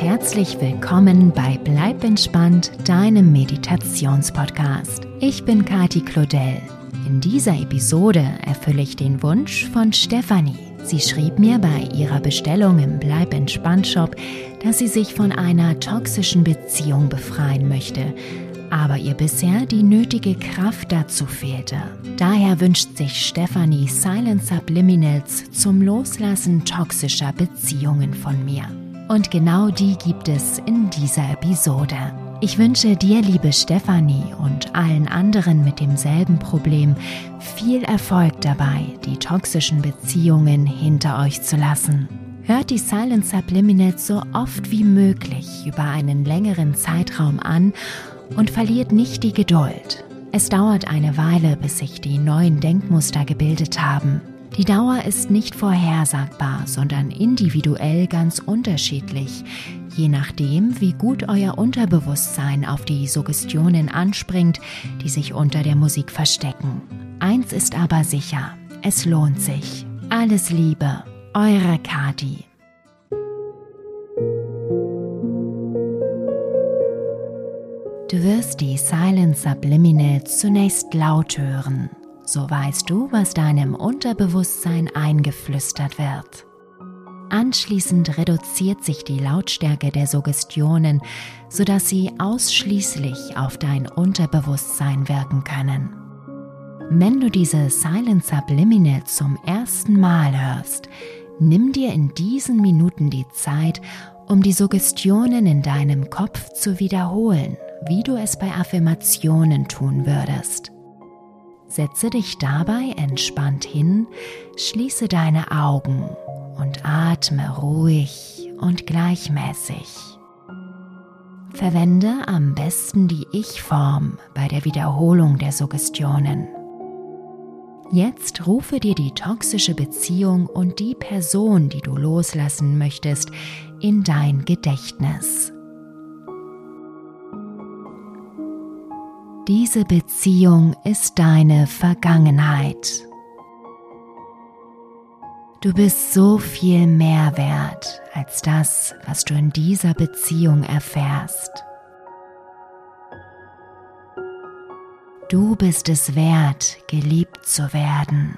herzlich willkommen bei Bleib entspannt, deinem Meditationspodcast. Ich bin Kati Claudel. In dieser Episode erfülle ich den Wunsch von Stefanie. Sie schrieb mir bei ihrer Bestellung im Bleib entspannt Shop, dass sie sich von einer toxischen Beziehung befreien möchte, aber ihr bisher die nötige Kraft dazu fehlte. Daher wünscht sich Stefanie Silent Subliminals zum Loslassen toxischer Beziehungen von mir. Und genau die gibt es in dieser Episode. Ich wünsche dir, liebe Stefanie und allen anderen mit demselben Problem, viel Erfolg dabei, die toxischen Beziehungen hinter euch zu lassen. Hört die Silent Subliminals so oft wie möglich über einen längeren Zeitraum an und verliert nicht die Geduld. Es dauert eine Weile, bis sich die neuen Denkmuster gebildet haben. Die Dauer ist nicht vorhersagbar, sondern individuell ganz unterschiedlich, je nachdem, wie gut euer Unterbewusstsein auf die Suggestionen anspringt, die sich unter der Musik verstecken. Eins ist aber sicher, es lohnt sich. Alles Liebe, eure Kati. Du wirst die Silent Subliminal zunächst laut hören. So weißt du, was deinem Unterbewusstsein eingeflüstert wird. Anschließend reduziert sich die Lautstärke der Suggestionen, sodass sie ausschließlich auf dein Unterbewusstsein wirken können. Wenn du diese Silent Subliminal zum ersten Mal hörst, nimm dir in diesen Minuten die Zeit, um die Suggestionen in deinem Kopf zu wiederholen wie du es bei Affirmationen tun würdest. Setze dich dabei entspannt hin, schließe deine Augen und atme ruhig und gleichmäßig. Verwende am besten die Ich-Form bei der Wiederholung der Suggestionen. Jetzt rufe dir die toxische Beziehung und die Person, die du loslassen möchtest, in dein Gedächtnis. Diese Beziehung ist deine Vergangenheit. Du bist so viel mehr wert als das, was du in dieser Beziehung erfährst. Du bist es wert, geliebt zu werden.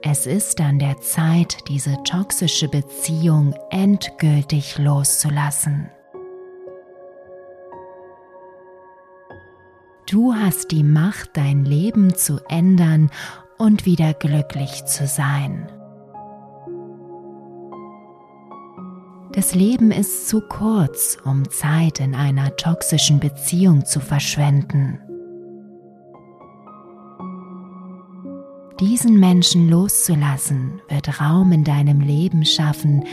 Es ist an der Zeit, diese toxische Beziehung endgültig loszulassen. Du hast die Macht, dein Leben zu ändern und wieder glücklich zu sein. Das Leben ist zu kurz, um Zeit in einer toxischen Beziehung zu verschwenden. Diesen Menschen loszulassen wird Raum in deinem Leben schaffen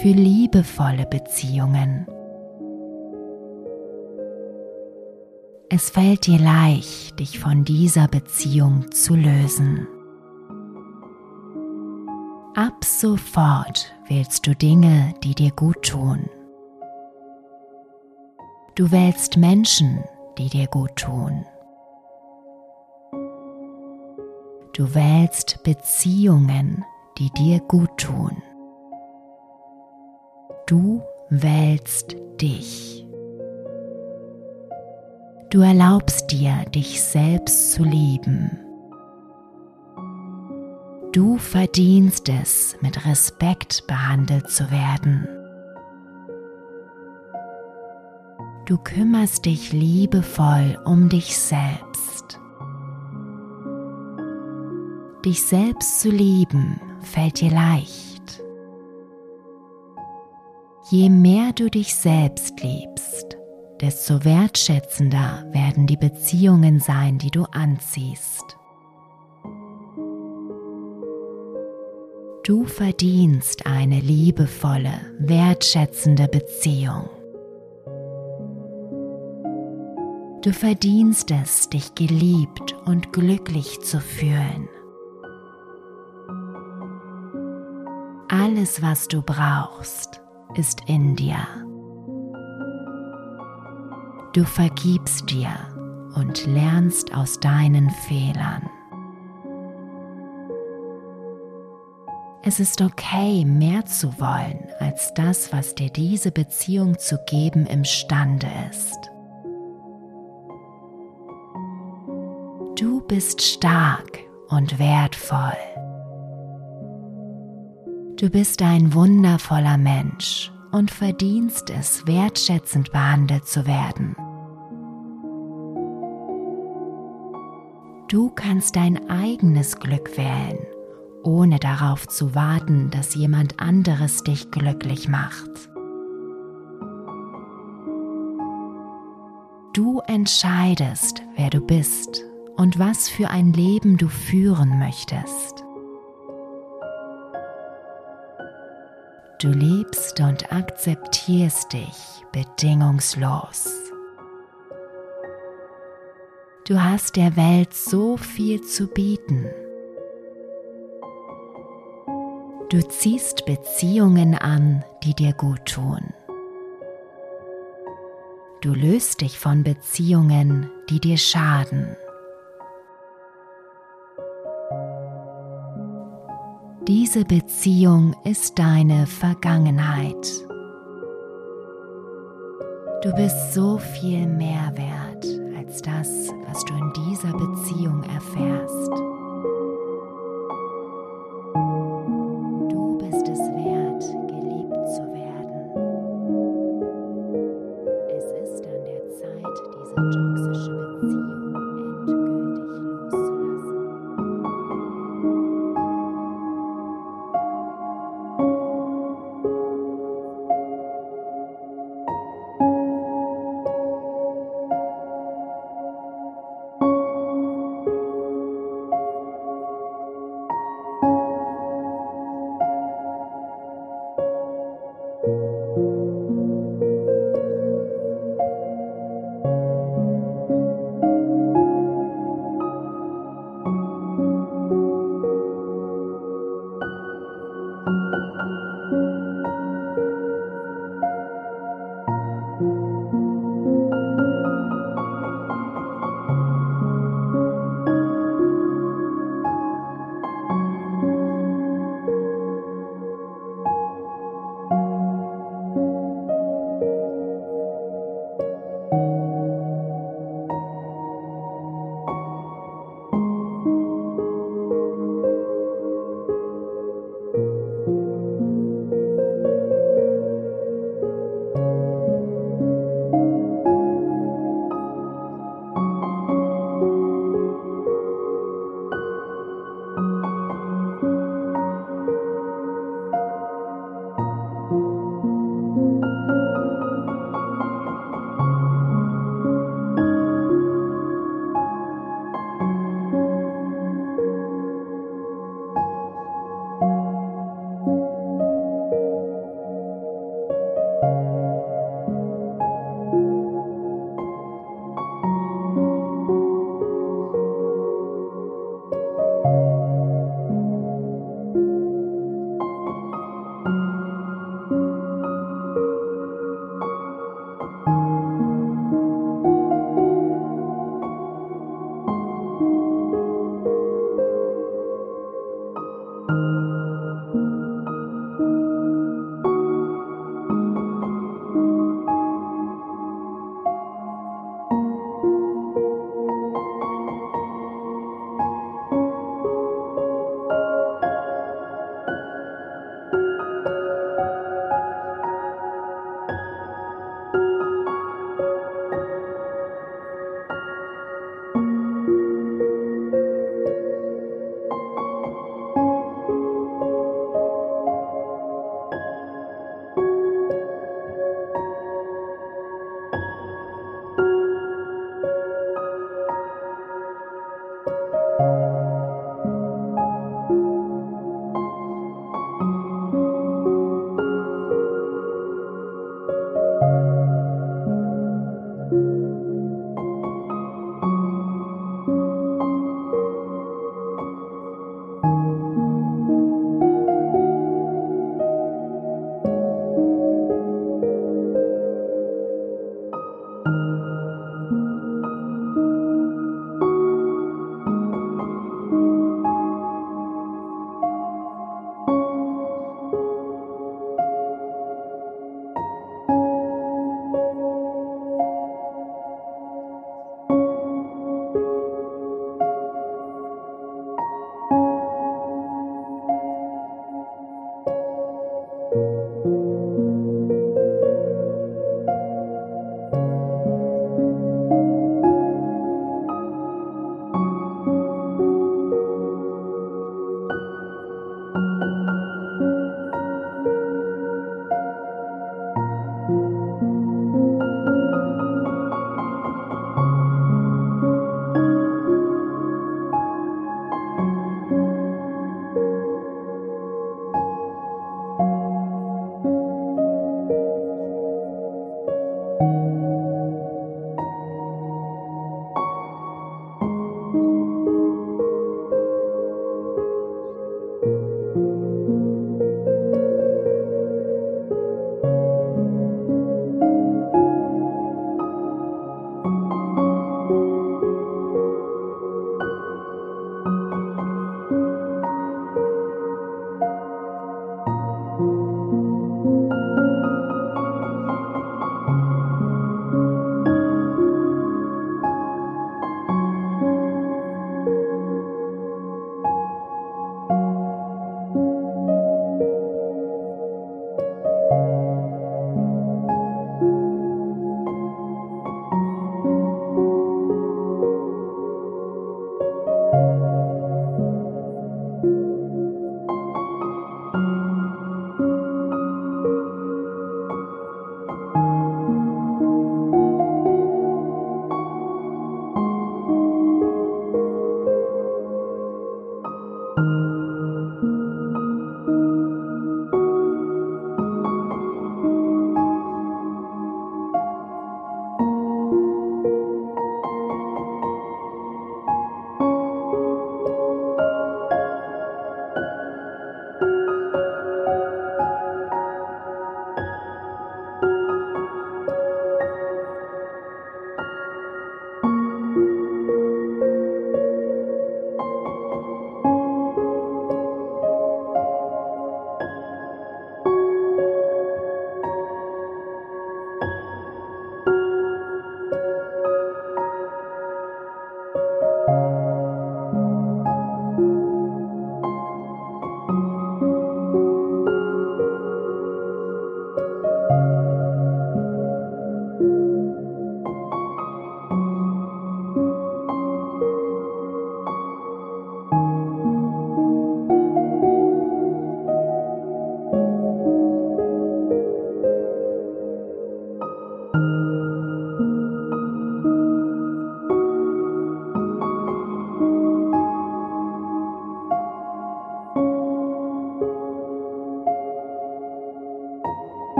für liebevolle Beziehungen. Es fällt dir leicht, dich von dieser Beziehung zu lösen. Ab sofort wählst du Dinge, die dir gut tun. Du wählst Menschen, die dir gut tun. Du wählst Beziehungen, die dir gut tun. Du wählst dich. Du erlaubst dir, dich selbst zu lieben. Du verdienst es, mit Respekt behandelt zu werden. Du kümmerst dich liebevoll um dich selbst. Dich selbst zu lieben fällt dir leicht. Je mehr du dich selbst liebst, desto wertschätzender werden die Beziehungen sein, die du anziehst. Du verdienst eine liebevolle, wertschätzende Beziehung. Du verdienst es, dich geliebt und glücklich zu fühlen. Alles, was du brauchst, ist in dir. Du vergibst dir und lernst aus deinen Fehlern. Es ist okay, mehr zu wollen als das, was dir diese Beziehung zu geben imstande ist. Du bist stark und wertvoll. Du bist ein wundervoller Mensch und verdienst es, wertschätzend behandelt zu werden. Du kannst dein eigenes Glück wählen ohne darauf zu warten, dass jemand anderes dich glücklich macht. Du entscheidest, wer du bist und was für ein Leben du führen möchtest. Du liebst und akzeptierst dich bedingungslos. Du hast der Welt so viel zu bieten Du ziehst Beziehungen an, die dir gut tun. Du löst dich von Beziehungen, die dir schaden. Diese Beziehung ist deine Vergangenheit. Du bist so viel mehr wert als das, was du in dieser Beziehung erfährst.